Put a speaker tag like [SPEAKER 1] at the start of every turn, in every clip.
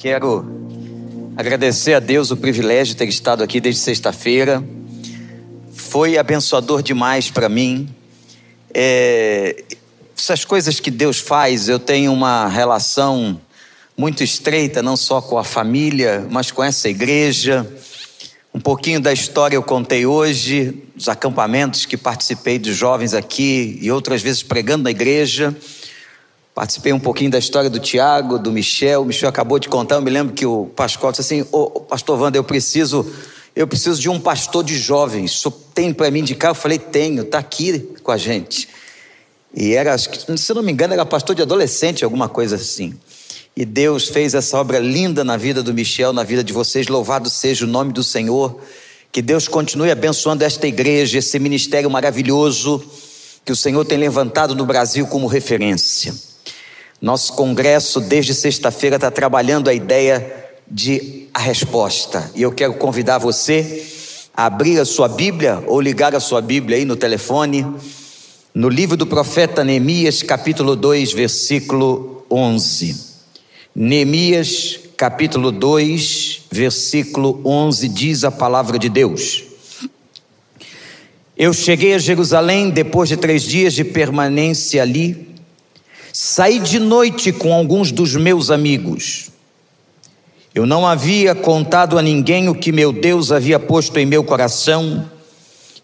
[SPEAKER 1] Quero agradecer a Deus o privilégio de ter estado aqui desde sexta-feira. Foi abençoador demais para mim. É, essas coisas que Deus faz, eu tenho uma relação muito estreita, não só com a família, mas com essa igreja. Um pouquinho da história eu contei hoje, os acampamentos que participei dos jovens aqui e outras vezes pregando na igreja. Participei um pouquinho da história do Tiago, do Michel. O Michel acabou de contar. Eu me lembro que o Pascoal disse assim: Ô, Pastor Wanda, eu preciso, eu preciso de um pastor de jovens. Só tem para me indicar? Eu falei: Tenho, está aqui com a gente. E era, se não me engano, era pastor de adolescente, alguma coisa assim. E Deus fez essa obra linda na vida do Michel, na vida de vocês. Louvado seja o nome do Senhor. Que Deus continue abençoando esta igreja, esse ministério maravilhoso que o Senhor tem levantado no Brasil como referência. Nosso congresso, desde sexta-feira, está trabalhando a ideia de a resposta. E eu quero convidar você a abrir a sua Bíblia ou ligar a sua Bíblia aí no telefone, no livro do profeta Neemias, capítulo 2, versículo 11. Neemias, capítulo 2, versículo 11, diz a palavra de Deus. Eu cheguei a Jerusalém depois de três dias de permanência ali Saí de noite com alguns dos meus amigos. Eu não havia contado a ninguém o que meu Deus havia posto em meu coração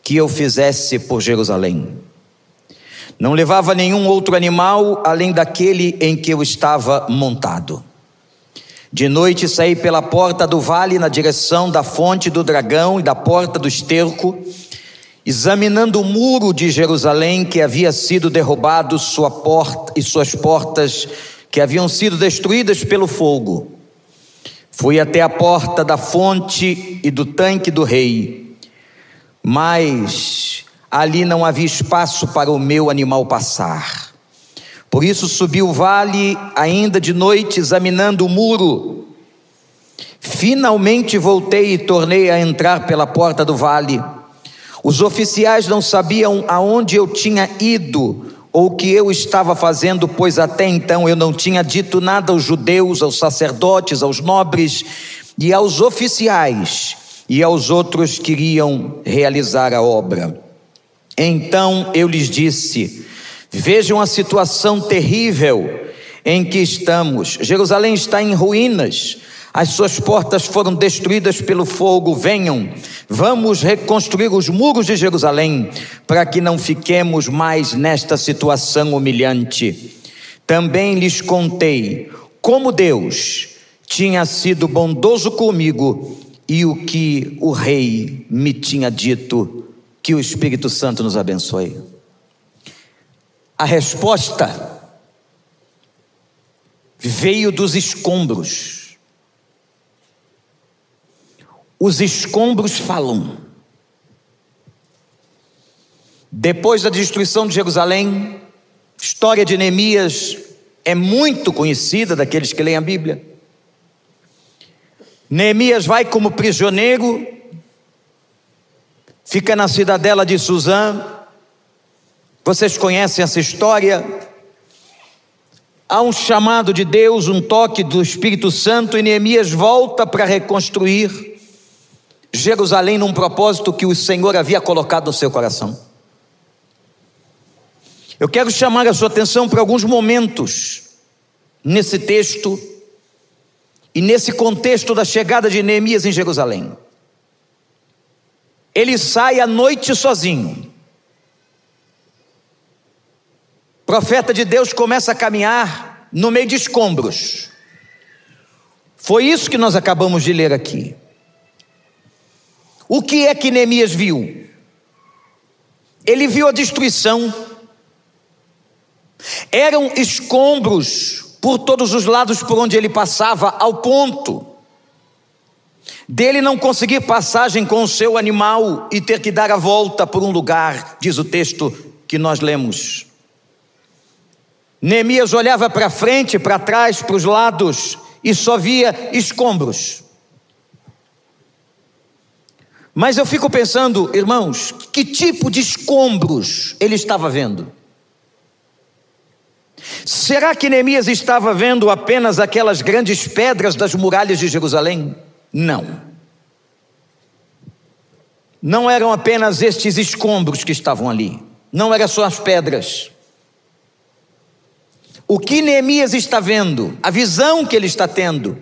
[SPEAKER 1] que eu fizesse por Jerusalém. Não levava nenhum outro animal além daquele em que eu estava montado. De noite saí pela porta do vale na direção da fonte do dragão e da porta do esterco examinando o muro de Jerusalém que havia sido derrubado, sua porta e suas portas que haviam sido destruídas pelo fogo. Fui até a porta da fonte e do tanque do rei, mas ali não havia espaço para o meu animal passar. Por isso subi o vale ainda de noite, examinando o muro. Finalmente voltei e tornei a entrar pela porta do vale. Os oficiais não sabiam aonde eu tinha ido ou o que eu estava fazendo, pois até então eu não tinha dito nada aos judeus, aos sacerdotes, aos nobres e aos oficiais e aos outros que iriam realizar a obra. Então eu lhes disse: Vejam a situação terrível em que estamos. Jerusalém está em ruínas as suas portas foram destruídas pelo fogo. Venham, vamos reconstruir os muros de Jerusalém, para que não fiquemos mais nesta situação humilhante. Também lhes contei como Deus tinha sido bondoso comigo e o que o rei me tinha dito. Que o Espírito Santo nos abençoe. A resposta veio dos escombros. Os escombros falam. Depois da destruição de Jerusalém, história de Neemias é muito conhecida daqueles que leem a Bíblia. Neemias vai como prisioneiro, fica na cidadela de Suzã. Vocês conhecem essa história? Há um chamado de Deus, um toque do Espírito Santo, e Neemias volta para reconstruir Jerusalém num propósito que o Senhor havia colocado no seu coração. Eu quero chamar a sua atenção para alguns momentos nesse texto e nesse contexto da chegada de Neemias em Jerusalém. Ele sai à noite sozinho. Profeta de Deus começa a caminhar no meio de escombros. Foi isso que nós acabamos de ler aqui. O que é que Neemias viu? Ele viu a destruição. Eram escombros por todos os lados por onde ele passava, ao ponto dele não conseguir passagem com o seu animal e ter que dar a volta por um lugar, diz o texto que nós lemos. Neemias olhava para frente, para trás, para os lados e só via escombros. Mas eu fico pensando, irmãos, que tipo de escombros ele estava vendo? Será que Neemias estava vendo apenas aquelas grandes pedras das muralhas de Jerusalém? Não. Não eram apenas estes escombros que estavam ali, não eram só as pedras. O que Neemias está vendo, a visão que ele está tendo,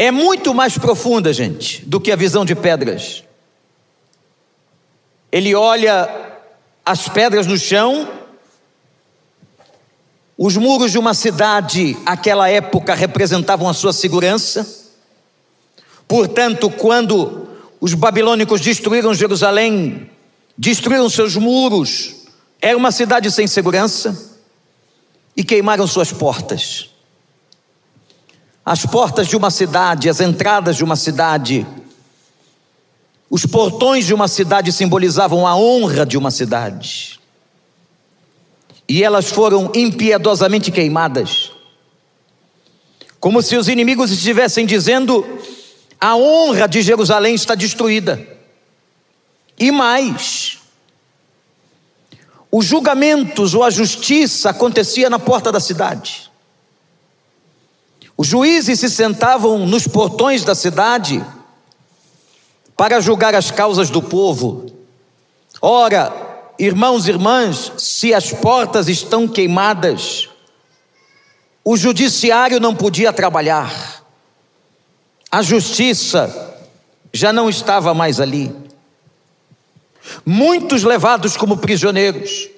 [SPEAKER 1] é muito mais profunda, gente, do que a visão de pedras. Ele olha as pedras no chão, os muros de uma cidade, aquela época, representavam a sua segurança. Portanto, quando os babilônicos destruíram Jerusalém, destruíram seus muros, era uma cidade sem segurança e queimaram suas portas. As portas de uma cidade, as entradas de uma cidade, os portões de uma cidade simbolizavam a honra de uma cidade. E elas foram impiedosamente queimadas. Como se os inimigos estivessem dizendo: a honra de Jerusalém está destruída. E mais, os julgamentos ou a justiça acontecia na porta da cidade. Os juízes se sentavam nos portões da cidade para julgar as causas do povo. Ora, irmãos e irmãs, se as portas estão queimadas, o judiciário não podia trabalhar, a justiça já não estava mais ali muitos levados como prisioneiros.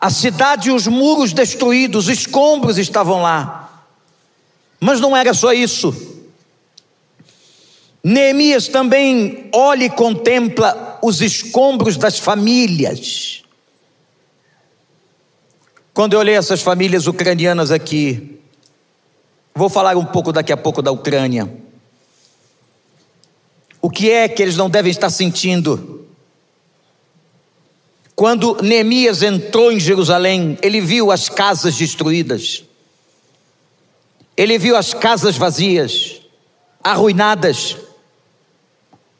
[SPEAKER 1] A cidade e os muros destruídos, escombros estavam lá. Mas não era só isso. Neemias também olha e contempla os escombros das famílias. Quando eu olhei essas famílias ucranianas aqui, vou falar um pouco daqui a pouco da Ucrânia. O que é que eles não devem estar sentindo? Quando Neemias entrou em Jerusalém, ele viu as casas destruídas, ele viu as casas vazias, arruinadas,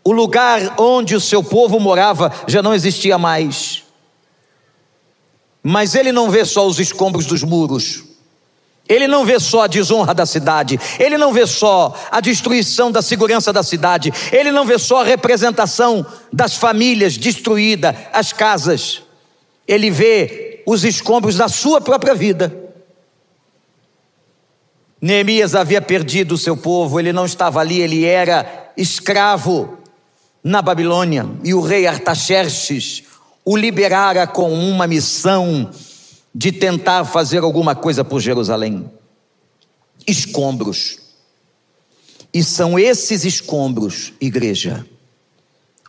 [SPEAKER 1] o lugar onde o seu povo morava já não existia mais. Mas ele não vê só os escombros dos muros, ele não vê só a desonra da cidade, ele não vê só a destruição da segurança da cidade, ele não vê só a representação das famílias destruídas, as casas, ele vê os escombros da sua própria vida. Neemias havia perdido o seu povo, ele não estava ali, ele era escravo na Babilônia, e o rei Artaxerxes o liberara com uma missão de tentar fazer alguma coisa por Jerusalém. Escombros. E são esses escombros, igreja.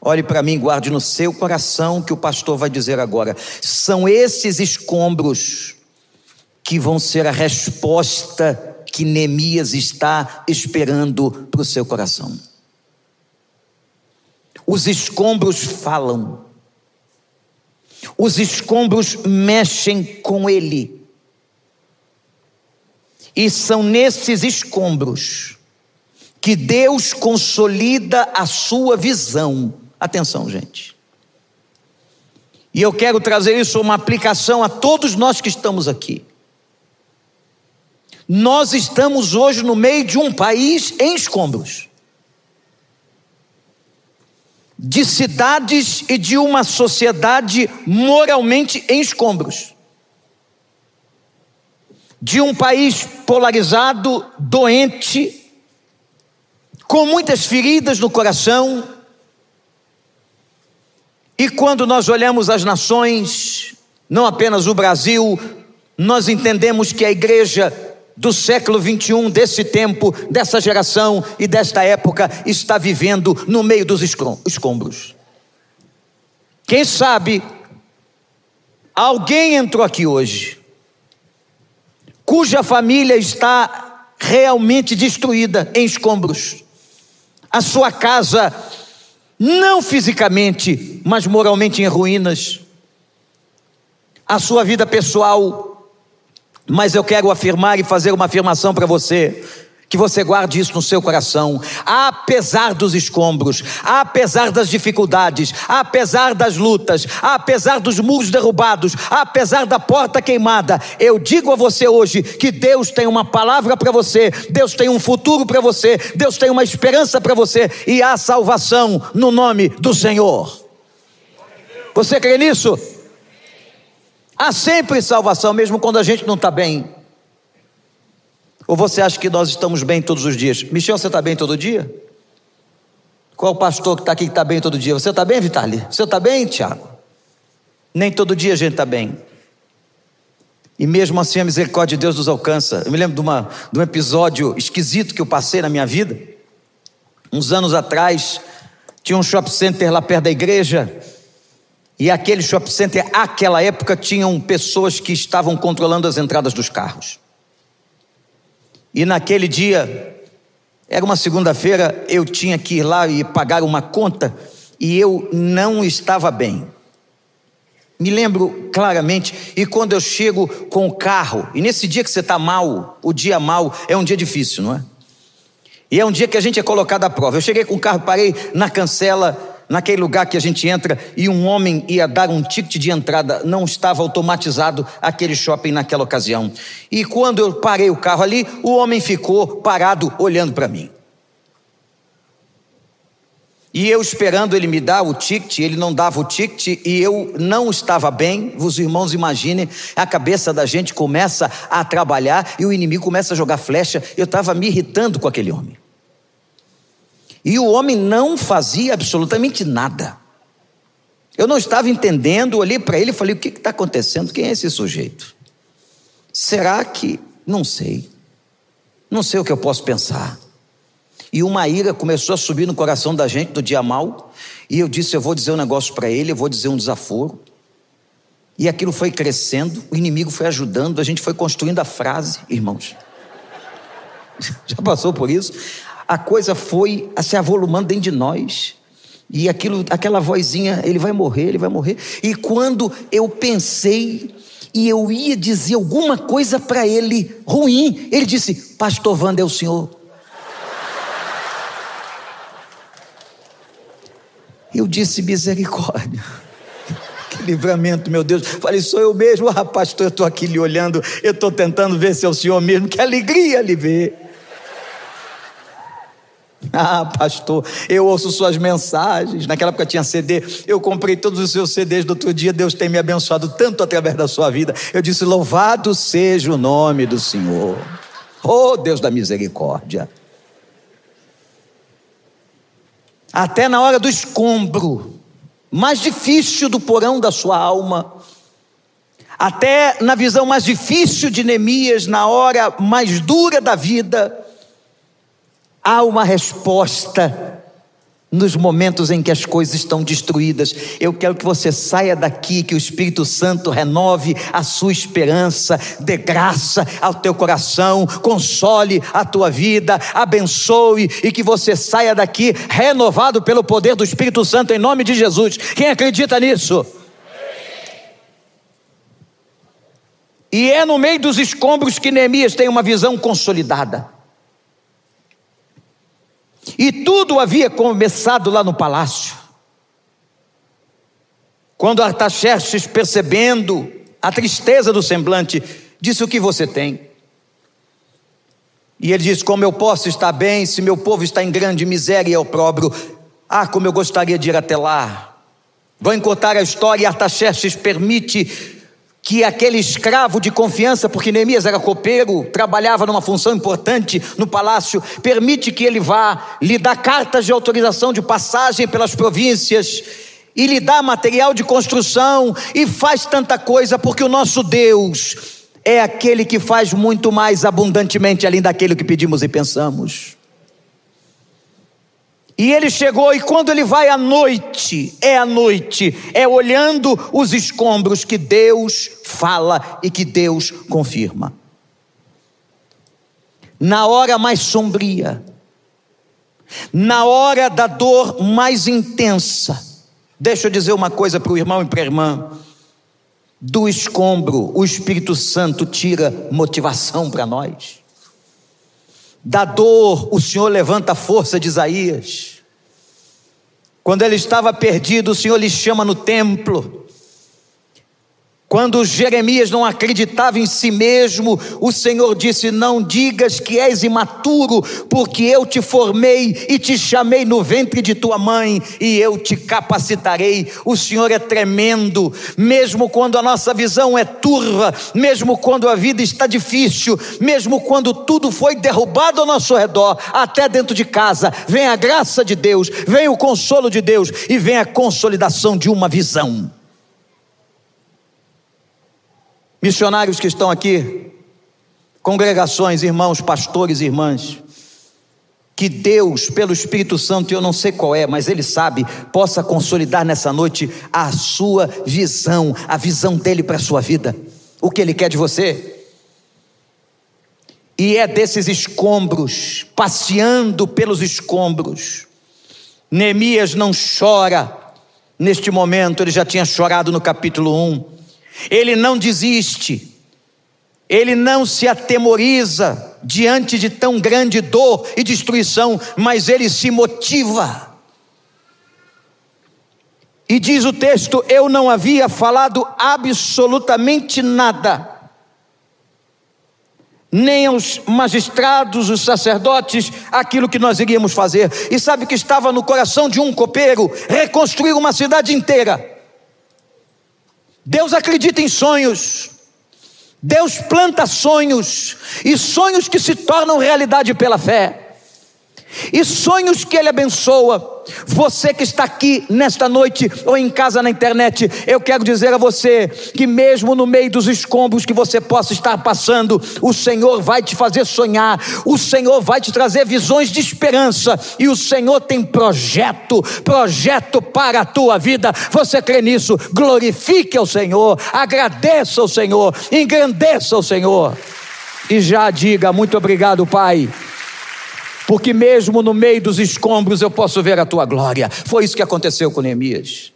[SPEAKER 1] Olhe para mim, guarde no seu coração que o pastor vai dizer agora. São esses escombros que vão ser a resposta que Neemias está esperando para o seu coração. Os escombros falam. Os escombros mexem com ele. E são nesses escombros que Deus consolida a sua visão. Atenção, gente. E eu quero trazer isso uma aplicação a todos nós que estamos aqui. Nós estamos hoje no meio de um país em escombros de cidades e de uma sociedade moralmente em escombros, de um país polarizado, doente, com muitas feridas no coração. E quando nós olhamos as nações, não apenas o Brasil, nós entendemos que a igreja do século 21, desse tempo, dessa geração e desta época, está vivendo no meio dos escombros. Quem sabe, alguém entrou aqui hoje, cuja família está realmente destruída em escombros, a sua casa, não fisicamente, mas moralmente em ruínas, a sua vida pessoal mas eu quero afirmar e fazer uma afirmação para você que você guarde isso no seu coração, apesar dos escombros, apesar das dificuldades, apesar das lutas, apesar dos muros derrubados, apesar da porta queimada. Eu digo a você hoje que Deus tem uma palavra para você, Deus tem um futuro para você, Deus tem uma esperança para você e há salvação no nome do Senhor. Você crê nisso? Há sempre salvação, mesmo quando a gente não está bem. Ou você acha que nós estamos bem todos os dias? Michel, você está bem todo dia? Qual pastor que está aqui que está bem todo dia? Você está bem, Vitali? Você está bem, Tiago? Nem todo dia a gente está bem. E mesmo assim a misericórdia de Deus nos alcança. Eu me lembro de, uma, de um episódio esquisito que eu passei na minha vida. Uns anos atrás, tinha um shopping center lá perto da igreja. E aquele shopping center, naquela época, tinham pessoas que estavam controlando as entradas dos carros. E naquele dia, era uma segunda-feira, eu tinha que ir lá e pagar uma conta e eu não estava bem. Me lembro claramente, e quando eu chego com o carro, e nesse dia que você está mal, o dia mal é um dia difícil, não é? E é um dia que a gente é colocado à prova. Eu cheguei com o carro, parei na cancela, naquele lugar que a gente entra e um homem ia dar um ticket de entrada, não estava automatizado aquele shopping naquela ocasião. E quando eu parei o carro ali, o homem ficou parado olhando para mim. E eu esperando ele me dar o ticket, ele não dava o ticket e eu não estava bem. Os irmãos imaginem, a cabeça da gente começa a trabalhar e o inimigo começa a jogar flecha. Eu estava me irritando com aquele homem. E o homem não fazia absolutamente nada. Eu não estava entendendo, olhei para ele e falei: o que está acontecendo? Quem é esse sujeito? Será que. Não sei. Não sei o que eu posso pensar. E uma ira começou a subir no coração da gente do dia mal. E eu disse: eu vou dizer um negócio para ele, eu vou dizer um desaforo. E aquilo foi crescendo, o inimigo foi ajudando, a gente foi construindo a frase, irmãos. Já passou por isso? A coisa foi se avolumando dentro de nós. E aquilo, aquela vozinha, ele vai morrer, ele vai morrer. E quando eu pensei e eu ia dizer alguma coisa para ele ruim, ele disse: Pastor Wanda é o senhor. Eu disse: Misericórdia. Que livramento, meu Deus. Falei: Sou eu mesmo, ah, pastor. Eu estou aqui lhe olhando, eu estou tentando ver se é o senhor mesmo. Que alegria lhe ver. Ah, pastor, eu ouço suas mensagens. Naquela época tinha CD. Eu comprei todos os seus CDs do outro dia. Deus tem me abençoado tanto através da sua vida. Eu disse: Louvado seja o nome do Senhor. Oh, Deus da misericórdia. Até na hora do escombro, mais difícil do porão da sua alma, até na visão mais difícil de Neemias, na hora mais dura da vida, Há uma resposta nos momentos em que as coisas estão destruídas. Eu quero que você saia daqui, que o Espírito Santo renove a sua esperança, dê graça ao teu coração, console a tua vida, abençoe e que você saia daqui renovado pelo poder do Espírito Santo em nome de Jesus. Quem acredita nisso? E é no meio dos escombros que Neemias tem uma visão consolidada. E tudo havia começado lá no palácio. Quando Artaxerxes, percebendo a tristeza do semblante, disse: O que você tem? E ele diz: Como eu posso estar bem se meu povo está em grande miséria e opróbrio? Ah, como eu gostaria de ir até lá. Vou encurtar a história e Artaxerxes permite que aquele escravo de confiança, porque Neemias era copeiro, trabalhava numa função importante no palácio, permite que ele vá lhe dar cartas de autorização de passagem pelas províncias e lhe dá material de construção e faz tanta coisa, porque o nosso Deus é aquele que faz muito mais abundantemente além daquilo que pedimos e pensamos. E ele chegou, e quando ele vai à noite, é à noite, é olhando os escombros que Deus fala e que Deus confirma. Na hora mais sombria, na hora da dor mais intensa, deixa eu dizer uma coisa para o irmão e para a irmã: do escombro, o Espírito Santo tira motivação para nós. Da dor, o Senhor levanta a força de Isaías. Quando ele estava perdido, o Senhor lhe chama no templo. Quando Jeremias não acreditava em si mesmo, o Senhor disse: Não digas que és imaturo, porque eu te formei e te chamei no ventre de tua mãe e eu te capacitarei. O Senhor é tremendo, mesmo quando a nossa visão é turva, mesmo quando a vida está difícil, mesmo quando tudo foi derrubado ao nosso redor, até dentro de casa, vem a graça de Deus, vem o consolo de Deus e vem a consolidação de uma visão. Missionários que estão aqui, congregações, irmãos, pastores irmãs, que Deus, pelo Espírito Santo, eu não sei qual é, mas Ele sabe, possa consolidar nessa noite a sua visão, a visão dele para a sua vida, o que Ele quer de você. E é desses escombros, passeando pelos escombros. Neemias não chora neste momento, ele já tinha chorado no capítulo 1 ele não desiste, ele não se atemoriza diante de tão grande dor e destruição, mas ele se motiva. E diz o texto: Eu não havia falado absolutamente nada, nem aos magistrados, os sacerdotes, aquilo que nós iríamos fazer. E sabe que estava no coração de um copeiro reconstruir uma cidade inteira. Deus acredita em sonhos. Deus planta sonhos, e sonhos que se tornam realidade pela fé e sonhos que Ele abençoa. Você que está aqui nesta noite ou em casa na internet, eu quero dizer a você que, mesmo no meio dos escombros que você possa estar passando, o Senhor vai te fazer sonhar, o Senhor vai te trazer visões de esperança, e o Senhor tem projeto, projeto para a tua vida. Você crê nisso? Glorifique ao Senhor, agradeça ao Senhor, engrandeça ao Senhor, e já diga: Muito obrigado, Pai porque mesmo no meio dos escombros eu posso ver a tua glória. Foi isso que aconteceu com Neemias.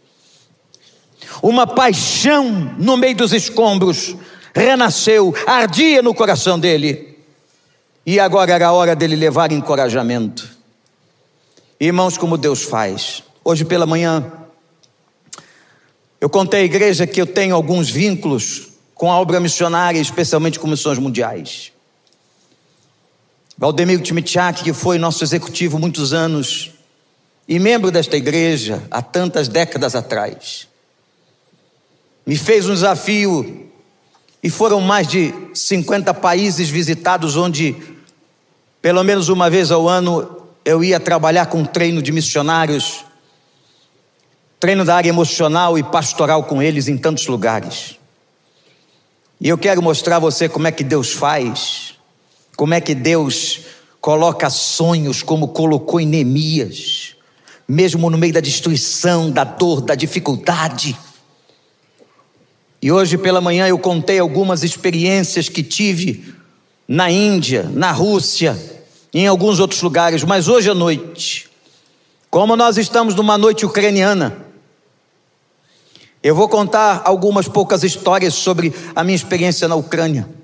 [SPEAKER 1] Uma paixão no meio dos escombros renasceu, ardia no coração dele. E agora era a hora dele levar encorajamento. Irmãos, como Deus faz. Hoje pela manhã, eu contei à igreja que eu tenho alguns vínculos com a obra missionária, especialmente com missões mundiais. Valdemiro Timichak, que foi nosso executivo muitos anos e membro desta igreja há tantas décadas atrás, me fez um desafio e foram mais de 50 países visitados, onde pelo menos uma vez ao ano eu ia trabalhar com treino de missionários, treino da área emocional e pastoral com eles em tantos lugares. E eu quero mostrar a você como é que Deus faz como é que Deus coloca sonhos como colocou em Neemias, mesmo no meio da destruição, da dor, da dificuldade. E hoje pela manhã eu contei algumas experiências que tive na Índia, na Rússia, em alguns outros lugares, mas hoje à noite, como nós estamos numa noite ucraniana, eu vou contar algumas poucas histórias sobre a minha experiência na Ucrânia.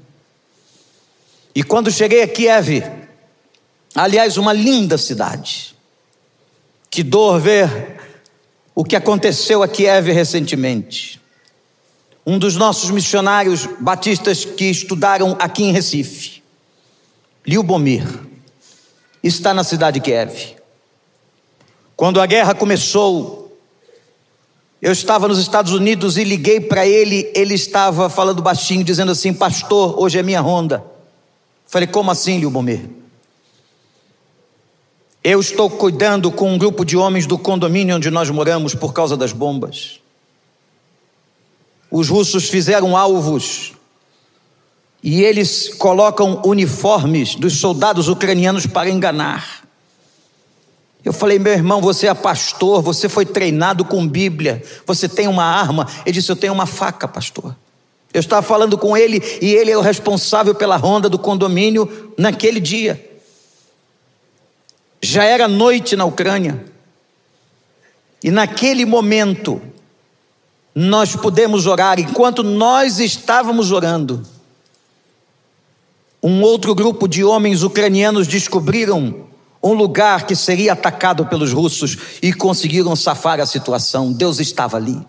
[SPEAKER 1] E quando cheguei a Kiev, aliás, uma linda cidade, que dor ver o que aconteceu a Kiev recentemente. Um dos nossos missionários batistas que estudaram aqui em Recife, Liubomir, está na cidade de Kiev. Quando a guerra começou, eu estava nos Estados Unidos e liguei para ele, ele estava falando baixinho, dizendo assim: Pastor, hoje é minha ronda. Falei, como assim, Lubomir? Eu estou cuidando com um grupo de homens do condomínio onde nós moramos por causa das bombas. Os russos fizeram alvos e eles colocam uniformes dos soldados ucranianos para enganar. Eu falei, meu irmão, você é pastor, você foi treinado com Bíblia, você tem uma arma. Ele disse, eu tenho uma faca, pastor. Eu estava falando com ele e ele é o responsável pela ronda do condomínio naquele dia. Já era noite na Ucrânia. E naquele momento, nós pudemos orar. Enquanto nós estávamos orando, um outro grupo de homens ucranianos descobriram um lugar que seria atacado pelos russos e conseguiram safar a situação. Deus estava ali.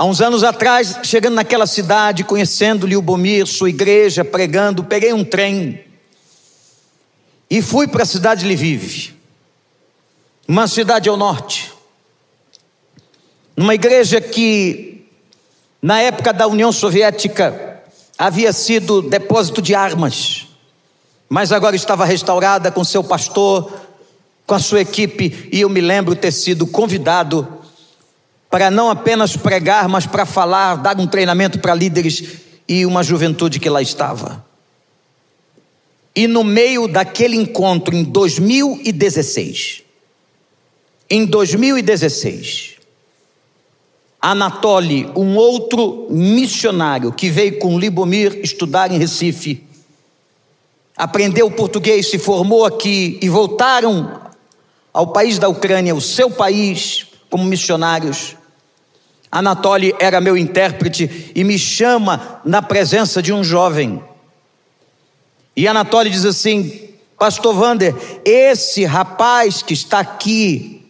[SPEAKER 1] Há uns anos atrás, chegando naquela cidade, conhecendo Liubomir, sua igreja, pregando, peguei um trem e fui para a cidade de Lviv, uma cidade ao norte, numa igreja que, na época da União Soviética, havia sido depósito de armas, mas agora estava restaurada com seu pastor, com a sua equipe, e eu me lembro ter sido convidado para não apenas pregar, mas para falar, dar um treinamento para líderes e uma juventude que lá estava. E no meio daquele encontro, em 2016, em 2016, Anatoly, um outro missionário que veio com Libomir estudar em Recife, aprendeu português, se formou aqui e voltaram ao país da Ucrânia, o seu país, como missionários. Anatoly era meu intérprete e me chama na presença de um jovem. E Anatoly diz assim: Pastor Vander, esse rapaz que está aqui,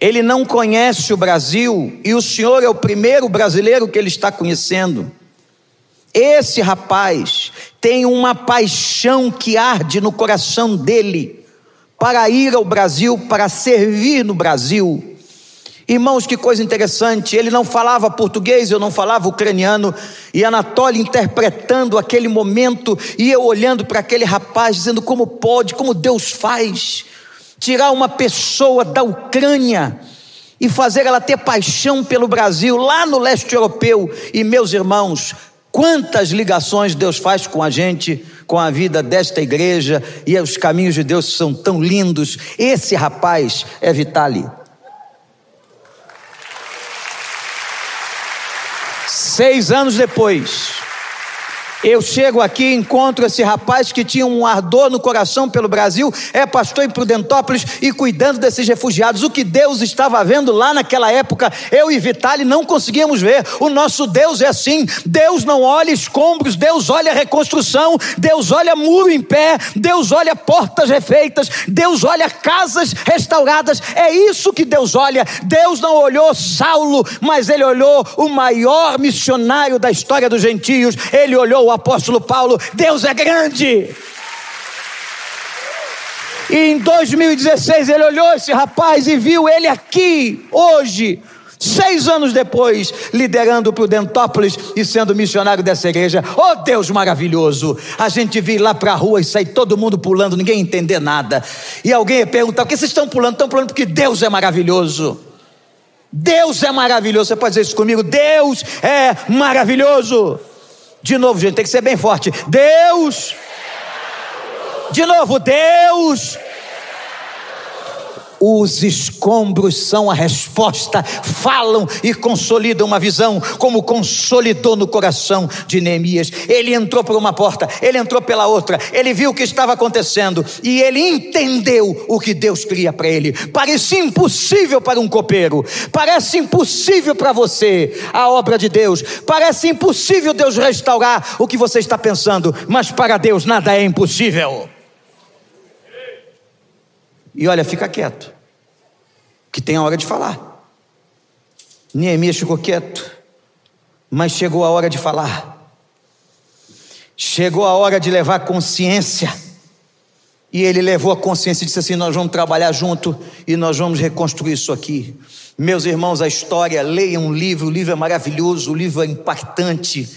[SPEAKER 1] ele não conhece o Brasil e o senhor é o primeiro brasileiro que ele está conhecendo. Esse rapaz tem uma paixão que arde no coração dele para ir ao Brasil, para servir no Brasil. Irmãos, que coisa interessante, ele não falava português, eu não falava ucraniano, e Anatoly interpretando aquele momento, e eu olhando para aquele rapaz, dizendo como pode, como Deus faz, tirar uma pessoa da Ucrânia e fazer ela ter paixão pelo Brasil, lá no leste europeu, e meus irmãos, quantas ligações Deus faz com a gente, com a vida desta igreja, e os caminhos de Deus são tão lindos, esse rapaz é Vitali. Seis anos depois, eu chego aqui, encontro esse rapaz que tinha um ardor no coração pelo Brasil, é pastor em Prudentópolis e cuidando desses refugiados. O que Deus estava vendo lá naquela época, eu e Vitale não conseguíamos ver. O nosso Deus é assim: Deus não olha escombros, Deus olha reconstrução, Deus olha muro em pé, Deus olha portas refeitas, Deus olha casas restauradas. É isso que Deus olha. Deus não olhou Saulo, mas ele olhou o maior missionário da história dos gentios, ele olhou o apóstolo Paulo: Deus é grande. E em 2016 ele olhou esse rapaz e viu ele aqui, hoje, seis anos depois, liderando o Prudentópolis e sendo missionário dessa igreja. Oh Deus maravilhoso! A gente vir lá para a rua e sair todo mundo pulando, ninguém entender nada. E alguém perguntar: por que vocês estão pulando? Estão pulando porque Deus é maravilhoso. Deus é maravilhoso. Você pode dizer isso comigo? Deus é maravilhoso. De novo, gente, tem que ser bem forte. Deus. De novo, Deus. Os escombros são a resposta, falam e consolidam uma visão, como consolidou no coração de Neemias. Ele entrou por uma porta, ele entrou pela outra, ele viu o que estava acontecendo e ele entendeu o que Deus queria para ele. Parecia impossível para um copeiro, parece impossível para você a obra de Deus, parece impossível Deus restaurar o que você está pensando, mas para Deus nada é impossível. E olha, fica quieto, que tem a hora de falar. Neemias ficou quieto, mas chegou a hora de falar. Chegou a hora de levar consciência. E ele levou a consciência e disse assim: Nós vamos trabalhar junto e nós vamos reconstruir isso aqui. Meus irmãos, a história, leiam um livro, o livro é maravilhoso, o livro é impactante,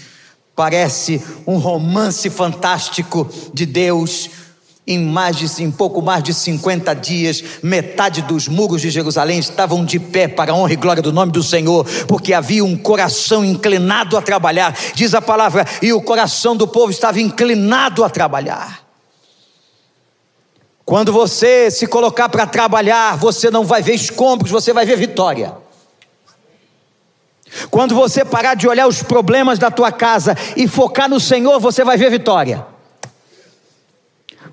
[SPEAKER 1] parece um romance fantástico de Deus em, mais de, em pouco mais de 50 dias, metade dos muros de Jerusalém estavam de pé para a honra e glória do nome do Senhor, porque havia um coração inclinado a trabalhar, diz a palavra, e o coração do povo estava inclinado a trabalhar. Quando você se colocar para trabalhar, você não vai ver escombros, você vai ver vitória. Quando você parar de olhar os problemas da tua casa e focar no Senhor, você vai ver vitória.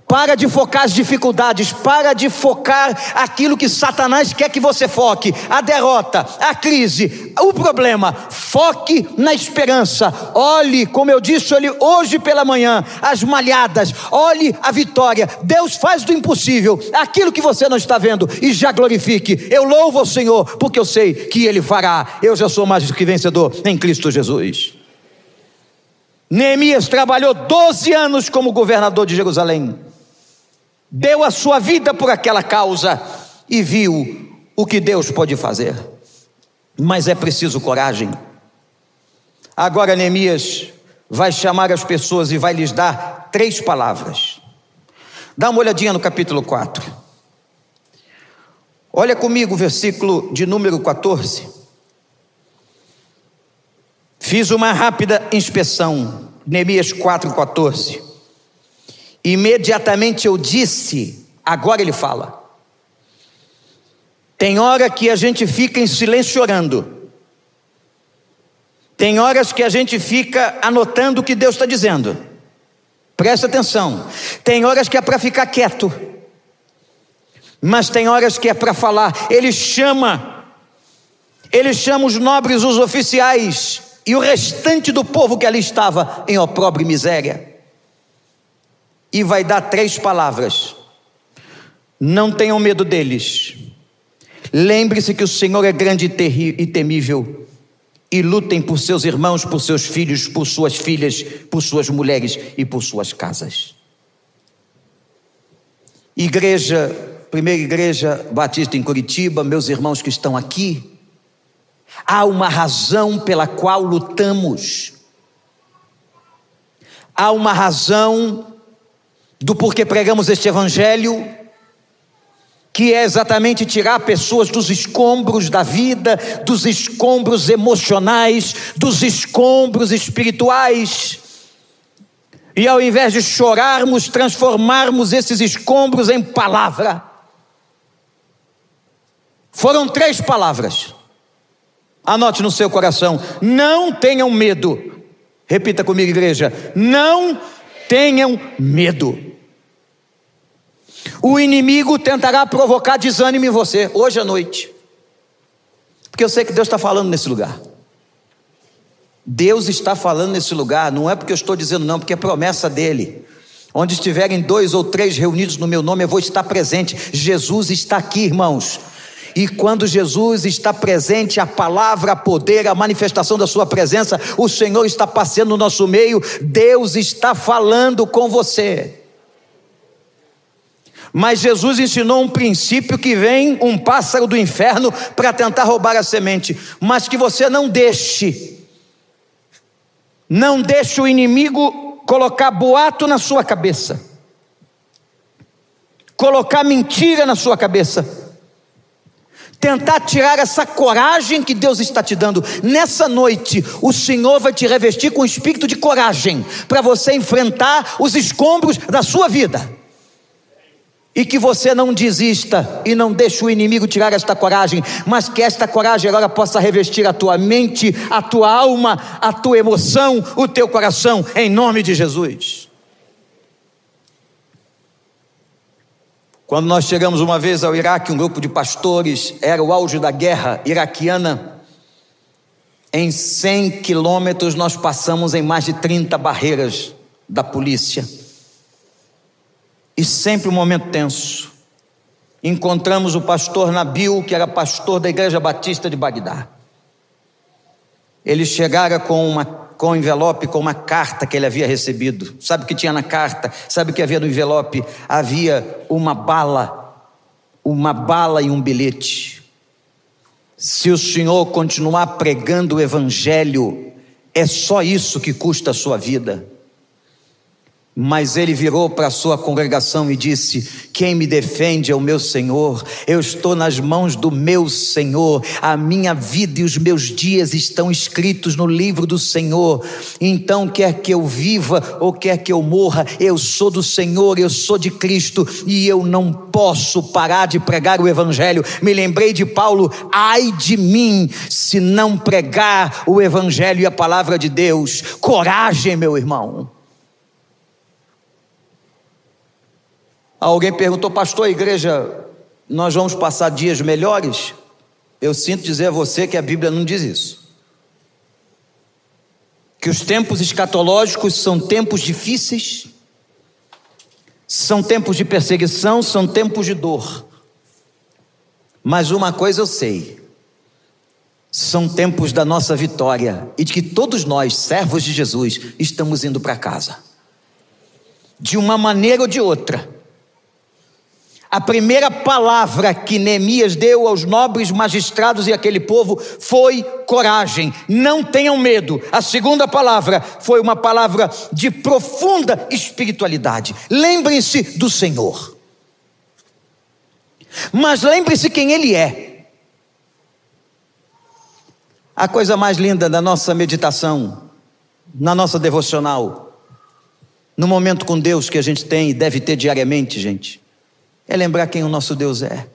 [SPEAKER 1] Para de focar as dificuldades, para de focar aquilo que Satanás quer que você foque, a derrota, a crise, o problema. Foque na esperança. Olhe, como eu disse olhe hoje pela manhã, as malhadas. Olhe a vitória. Deus faz do impossível aquilo que você não está vendo e já glorifique. Eu louvo o Senhor, porque eu sei que Ele fará. Eu já sou mais do que vencedor em Cristo Jesus. Neemias trabalhou 12 anos como governador de Jerusalém deu a sua vida por aquela causa e viu o que Deus pode fazer. Mas é preciso coragem. Agora Neemias vai chamar as pessoas e vai lhes dar três palavras. Dá uma olhadinha no capítulo 4. Olha comigo o versículo de número 14. Fiz uma rápida inspeção, Neemias 4,14. Imediatamente eu disse, agora ele fala. Tem hora que a gente fica em silêncio orando. Tem horas que a gente fica anotando o que Deus está dizendo. Presta atenção. Tem horas que é para ficar quieto. Mas tem horas que é para falar. Ele chama. Ele chama os nobres, os oficiais e o restante do povo que ali estava em opróbrio e miséria e vai dar três palavras. Não tenham medo deles. Lembre-se que o Senhor é grande e temível. E lutem por seus irmãos, por seus filhos, por suas filhas, por suas mulheres e por suas casas. Igreja, primeira igreja batista em Curitiba, meus irmãos que estão aqui, há uma razão pela qual lutamos. Há uma razão do porquê pregamos este evangelho, que é exatamente tirar pessoas dos escombros da vida, dos escombros emocionais, dos escombros espirituais. E ao invés de chorarmos, transformarmos esses escombros em palavra. Foram três palavras. Anote no seu coração: não tenham medo. Repita comigo, igreja: não tenham medo. O inimigo tentará provocar desânimo em você hoje à noite, porque eu sei que Deus está falando nesse lugar. Deus está falando nesse lugar, não é porque eu estou dizendo não, porque é promessa dele. Onde estiverem dois ou três reunidos no meu nome, eu vou estar presente. Jesus está aqui, irmãos. E quando Jesus está presente, a palavra, a poder, a manifestação da Sua presença, o Senhor está passeando no nosso meio, Deus está falando com você. Mas Jesus ensinou um princípio que vem um pássaro do inferno para tentar roubar a semente, mas que você não deixe, não deixe o inimigo colocar boato na sua cabeça, colocar mentira na sua cabeça, tentar tirar essa coragem que Deus está te dando. Nessa noite, o Senhor vai te revestir com o espírito de coragem para você enfrentar os escombros da sua vida e que você não desista e não deixe o inimigo tirar esta coragem, mas que esta coragem agora possa revestir a tua mente, a tua alma, a tua emoção, o teu coração, em nome de Jesus. Quando nós chegamos uma vez ao Iraque, um grupo de pastores, era o auge da guerra iraquiana. Em 100 quilômetros, nós passamos em mais de 30 barreiras da polícia e sempre um momento tenso. Encontramos o pastor Nabil, que era pastor da Igreja Batista de Bagdá. Ele chegara com uma com um envelope, com uma carta que ele havia recebido. Sabe o que tinha na carta? Sabe o que havia no envelope? Havia uma bala, uma bala e um bilhete. Se o senhor continuar pregando o evangelho, é só isso que custa a sua vida. Mas ele virou para a sua congregação e disse: Quem me defende é o meu Senhor, eu estou nas mãos do meu Senhor, a minha vida e os meus dias estão escritos no livro do Senhor. Então, quer que eu viva ou quer que eu morra, eu sou do Senhor, eu sou de Cristo e eu não posso parar de pregar o Evangelho. Me lembrei de Paulo: ai de mim se não pregar o Evangelho e a palavra de Deus. Coragem, meu irmão. Alguém perguntou, pastor, igreja, nós vamos passar dias melhores? Eu sinto dizer a você que a Bíblia não diz isso. Que os tempos escatológicos são tempos difíceis, são tempos de perseguição, são tempos de dor. Mas uma coisa eu sei: são tempos da nossa vitória e de que todos nós, servos de Jesus, estamos indo para casa. De uma maneira ou de outra a primeira palavra que Neemias deu aos nobres magistrados e aquele povo foi coragem, não tenham medo. A segunda palavra foi uma palavra de profunda espiritualidade. Lembrem-se do Senhor. Mas lembre-se quem Ele é. A coisa mais linda da nossa meditação, na nossa devocional, no momento com Deus que a gente tem e deve ter diariamente, gente é lembrar quem o nosso Deus é.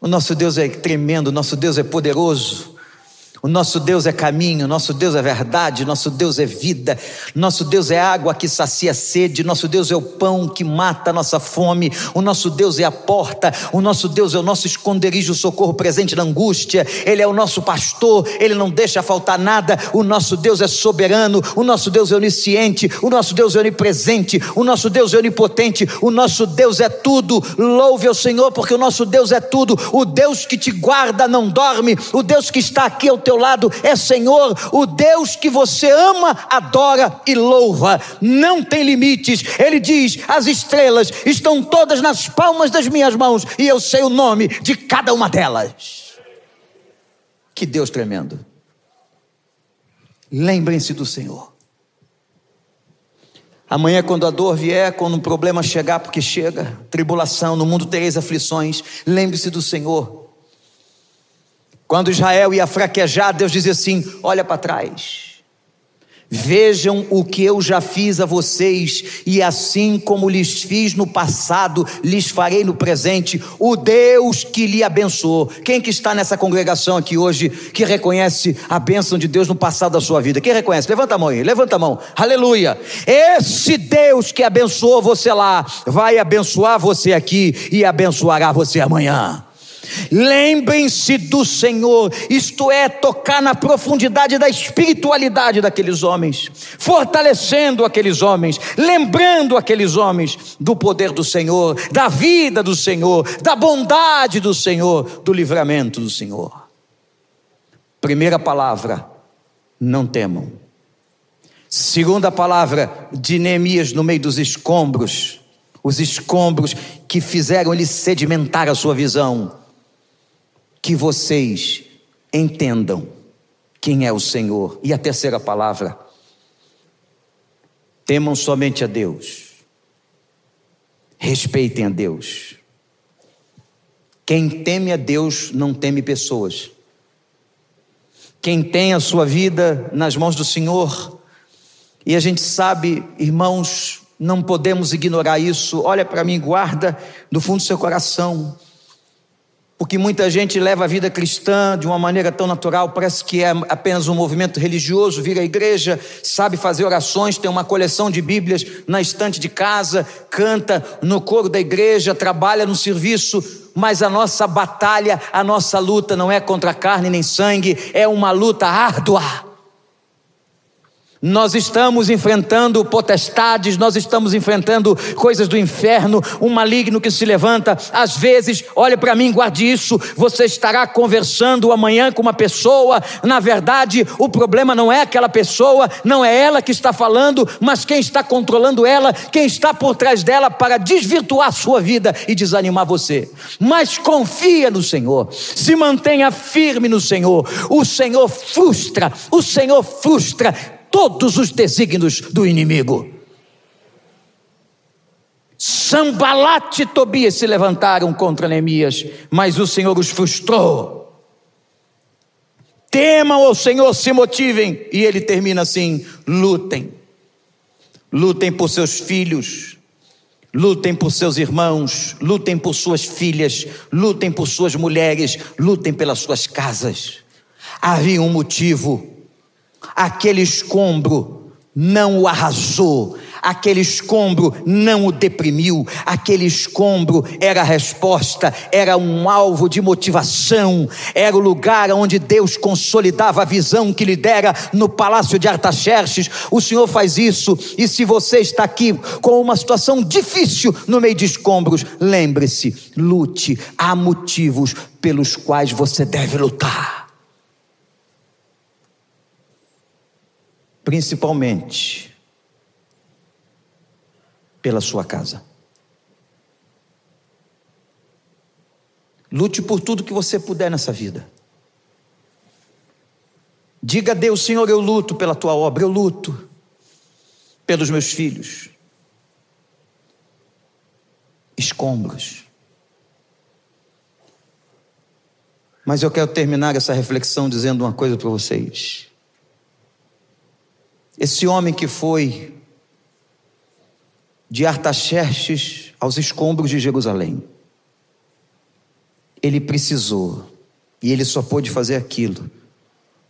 [SPEAKER 1] O nosso Deus é tremendo, o nosso Deus é poderoso. O nosso Deus é caminho, nosso Deus é verdade, nosso Deus é vida, nosso Deus é água que sacia a sede, nosso Deus é o pão que mata a nossa fome, o nosso Deus é a porta, o nosso Deus é o nosso esconderijo, o socorro presente na angústia, Ele é o nosso pastor, Ele não deixa faltar nada, o nosso Deus é soberano, o nosso Deus é onisciente, o nosso Deus é onipresente, o nosso Deus é onipotente, o nosso Deus é tudo. Louve ao Senhor, porque o nosso Deus é tudo, o Deus que te guarda não dorme, o Deus que está aqui ao teu lado é Senhor, o Deus que você ama, adora e louva, não tem limites. Ele diz: as estrelas estão todas nas palmas das minhas mãos e eu sei o nome de cada uma delas. Que Deus tremendo. Lembrem-se do Senhor. Amanhã, quando a dor vier, quando um problema chegar, porque chega, tribulação, no mundo tereis aflições, lembre-se do Senhor. Quando Israel ia fraquejar, Deus dizia assim: olha para trás. Vejam o que eu já fiz a vocês, e assim como lhes fiz no passado, lhes farei no presente, o Deus que lhe abençoou. Quem que está nessa congregação aqui hoje que reconhece a bênção de Deus no passado da sua vida? Quem reconhece? Levanta a mão aí, levanta a mão. Aleluia. Esse Deus que abençoou você lá, vai abençoar você aqui e abençoará você amanhã. Lembrem-se do Senhor, isto é, tocar na profundidade da espiritualidade daqueles homens, fortalecendo aqueles homens, lembrando aqueles homens do poder do Senhor, da vida do Senhor, da bondade do Senhor, do livramento do Senhor. Primeira palavra, não temam. Segunda palavra de Neemias no meio dos escombros, os escombros que fizeram ele sedimentar a sua visão que vocês entendam quem é o Senhor. E a terceira palavra, temam somente a Deus, respeitem a Deus. Quem teme a Deus não teme pessoas. Quem tem a sua vida nas mãos do Senhor, e a gente sabe, irmãos, não podemos ignorar isso. Olha para mim, guarda no fundo do seu coração. Porque muita gente leva a vida cristã de uma maneira tão natural, parece que é apenas um movimento religioso, vira à igreja, sabe fazer orações, tem uma coleção de Bíblias na estante de casa, canta no coro da igreja, trabalha no serviço, mas a nossa batalha, a nossa luta não é contra carne nem sangue, é uma luta árdua. Nós estamos enfrentando potestades, nós estamos enfrentando coisas do inferno, um maligno que se levanta. Às vezes, olha para mim, guarde isso. Você estará conversando amanhã com uma pessoa. Na verdade, o problema não é aquela pessoa, não é ela que está falando, mas quem está controlando ela, quem está por trás dela para desvirtuar sua vida e desanimar você. Mas confia no Senhor, se mantenha firme no Senhor. O Senhor frustra, o Senhor frustra todos os desígnios do inimigo. Sambalate e Tobias se levantaram contra Neemias, mas o Senhor os frustrou. Temam ao Senhor, se motivem, e ele termina assim: lutem, lutem por seus filhos, lutem por seus irmãos, lutem por suas filhas, lutem por suas mulheres, lutem pelas suas casas. Havia um motivo Aquele escombro não o arrasou, Aquele escombro não o deprimiu, aquele escombro era a resposta, era um alvo de motivação, era o lugar onde Deus consolidava a visão que lhe dera no palácio de Artaxerxes. O Senhor faz isso, e se você está aqui com uma situação difícil no meio de escombros, lembre-se, lute, há motivos pelos quais você deve lutar. Principalmente pela sua casa. Lute por tudo que você puder nessa vida. Diga a Deus, Senhor, eu luto pela tua obra, eu luto pelos meus filhos. Escombros. Mas eu quero terminar essa reflexão dizendo uma coisa para vocês. Esse homem que foi de Artaxerxes aos escombros de Jerusalém. Ele precisou, e ele só pôde fazer aquilo,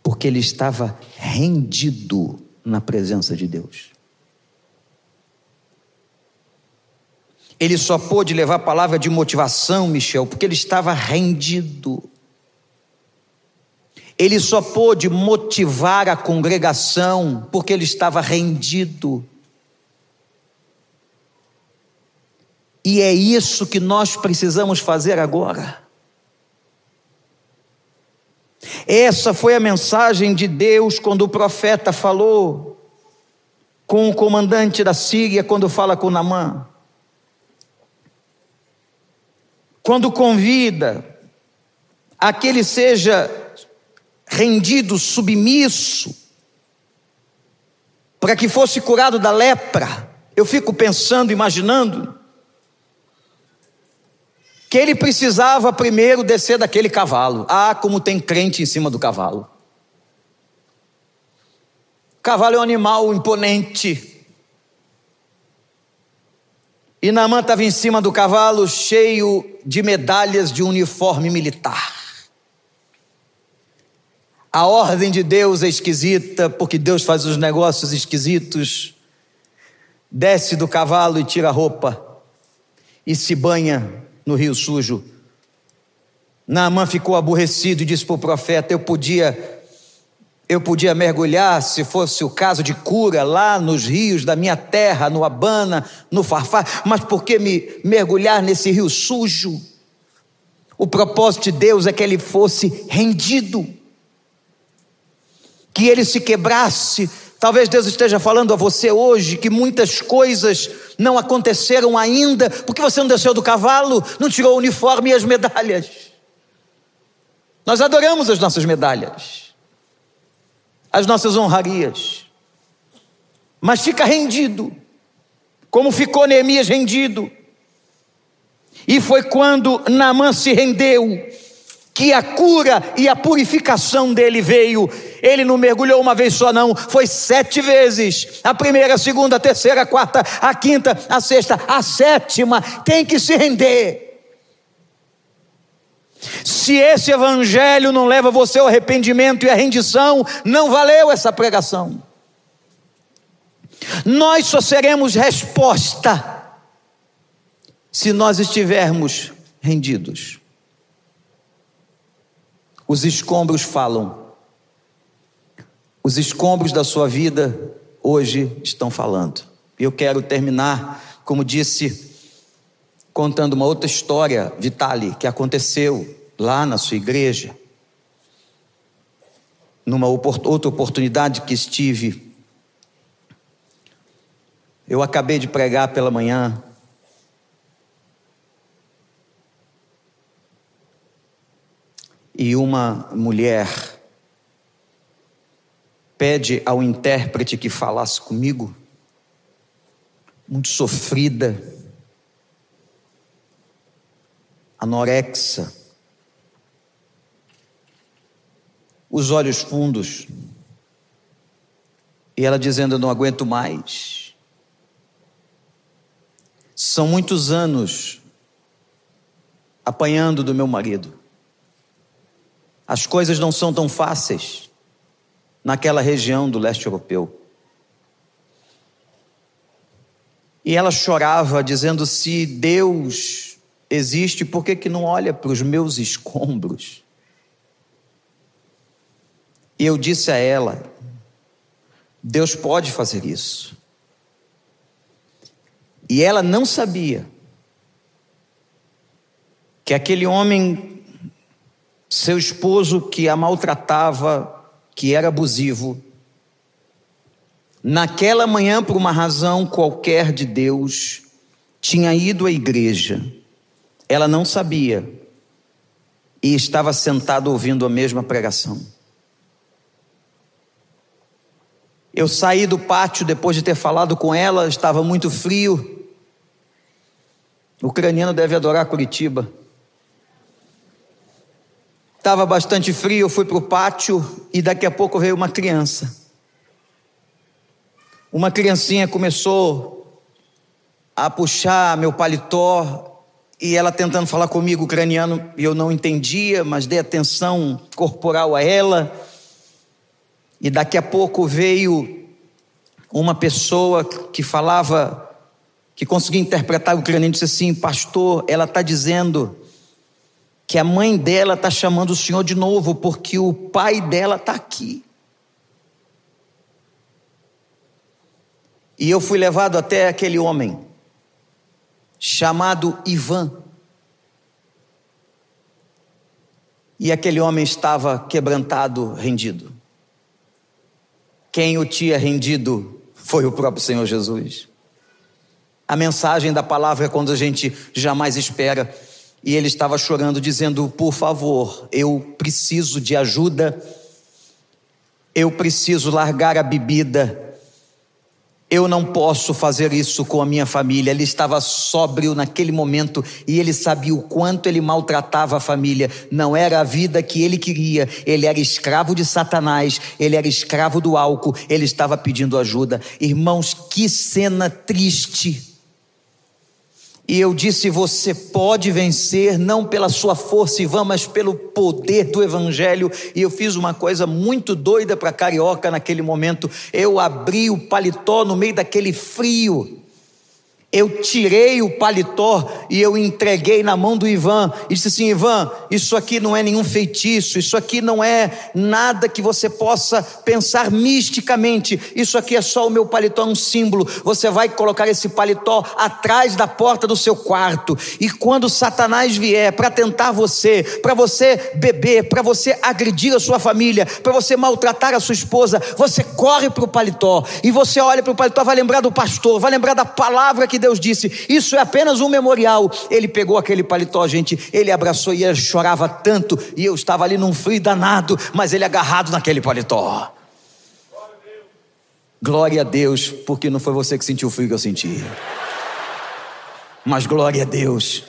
[SPEAKER 1] porque ele estava rendido na presença de Deus. Ele só pôde levar a palavra de motivação, Michel, porque ele estava rendido. Ele só pôde motivar a congregação porque ele estava rendido. E é isso que nós precisamos fazer agora. Essa foi a mensagem de Deus quando o profeta falou com o comandante da Síria, quando fala com Namã. Quando convida a que ele seja rendido, submisso, para que fosse curado da lepra. Eu fico pensando, imaginando, que ele precisava primeiro descer daquele cavalo. Ah, como tem crente em cima do cavalo. O cavalo é um animal imponente. E Naamã estava em cima do cavalo, cheio de medalhas de uniforme militar. A ordem de Deus é esquisita, porque Deus faz os negócios esquisitos. Desce do cavalo e tira a roupa e se banha no rio sujo. Naamã ficou aborrecido e disse para o profeta: Eu podia eu podia mergulhar, se fosse o caso de cura, lá nos rios da minha terra, no Abana, no Farfá, mas por que me mergulhar nesse rio sujo? O propósito de Deus é que ele fosse rendido, que ele se quebrasse Talvez Deus esteja falando a você hoje que muitas coisas não aconteceram ainda, porque você não desceu do cavalo, não tirou o uniforme e as medalhas. Nós adoramos as nossas medalhas, as nossas honrarias, mas fica rendido, como ficou Neemias rendido. E foi quando Naamã se rendeu, que a cura e a purificação dele veio ele não mergulhou uma vez só, não, foi sete vezes. A primeira, a segunda, a terceira, a quarta, a quinta, a sexta, a sétima. Tem que se render. Se esse evangelho não leva você ao arrependimento e à rendição, não valeu essa pregação. Nós só seremos resposta se nós estivermos rendidos. Os escombros falam, os escombros da sua vida hoje estão falando. E eu quero terminar, como disse, contando uma outra história, Vitali, que aconteceu lá na sua igreja. Numa outra oportunidade que estive, eu acabei de pregar pela manhã. E uma mulher pede ao intérprete que falasse comigo, muito sofrida, anorexa, os olhos fundos, e ela dizendo: Eu não aguento mais. São muitos anos apanhando do meu marido. As coisas não são tão fáceis naquela região do leste europeu. E ela chorava, dizendo: Se Deus existe, por que, que não olha para os meus escombros? E eu disse a ela: Deus pode fazer isso. E ela não sabia que aquele homem, seu esposo que a maltratava, que era abusivo, naquela manhã, por uma razão qualquer de Deus, tinha ido à igreja. Ela não sabia e estava sentado ouvindo a mesma pregação. Eu saí do pátio depois de ter falado com ela, estava muito frio. O ucraniano deve adorar Curitiba. Estava bastante frio, eu fui para o pátio e daqui a pouco veio uma criança. Uma criancinha começou a puxar meu paletó e ela tentando falar comigo ucraniano e eu não entendia, mas dei atenção corporal a ela. E daqui a pouco veio uma pessoa que falava que conseguia interpretar o ucraniano disse assim: Pastor, ela está dizendo que a mãe dela está chamando o senhor de novo, porque o pai dela está aqui. E eu fui levado até aquele homem, chamado Ivan. E aquele homem estava quebrantado, rendido. Quem o tinha rendido foi o próprio Senhor Jesus. A mensagem da palavra é quando a gente jamais espera. E ele estava chorando, dizendo: Por favor, eu preciso de ajuda, eu preciso largar a bebida, eu não posso fazer isso com a minha família. Ele estava sóbrio naquele momento e ele sabia o quanto ele maltratava a família. Não era a vida que ele queria. Ele era escravo de Satanás, ele era escravo do álcool, ele estava pedindo ajuda. Irmãos, que cena triste. E eu disse: você pode vencer, não pela sua força e vã, mas pelo poder do Evangelho. E eu fiz uma coisa muito doida para carioca naquele momento. Eu abri o paletó no meio daquele frio eu tirei o paletó e eu entreguei na mão do Ivan. E disse assim: Ivan, isso aqui não é nenhum feitiço, isso aqui não é nada que você possa pensar misticamente. Isso aqui é só o meu paletó, um símbolo. Você vai colocar esse paletó atrás da porta do seu quarto. E quando Satanás vier para tentar você, para você beber, para você agredir a sua família, para você maltratar a sua esposa, você corre para o paletó e você olha para o paletó, vai lembrar do pastor, vai lembrar da palavra Deus disse: Isso é apenas um memorial. Ele pegou aquele paletó, gente, ele abraçou e ele chorava tanto, e eu estava ali num frio danado, mas ele agarrado naquele paletó. Glória a Deus, porque não foi você que sentiu o frio que eu senti. Mas glória a Deus.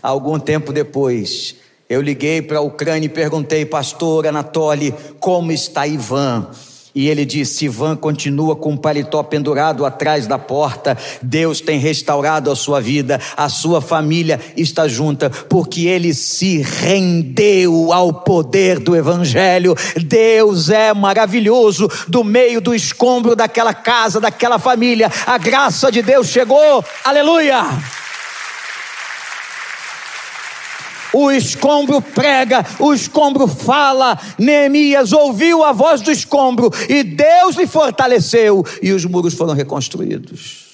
[SPEAKER 1] Algum tempo depois, eu liguei para a Ucrânia e perguntei, pastor Anatoly, como está Ivan? E ele disse: Ivan continua com o paletó pendurado atrás da porta. Deus tem restaurado a sua vida, a sua família está junta, porque ele se rendeu ao poder do Evangelho. Deus é maravilhoso. Do meio do escombro daquela casa, daquela família, a graça de Deus chegou. Aleluia! O escombro prega, o escombro fala. Neemias ouviu a voz do escombro e Deus lhe fortaleceu e os muros foram reconstruídos.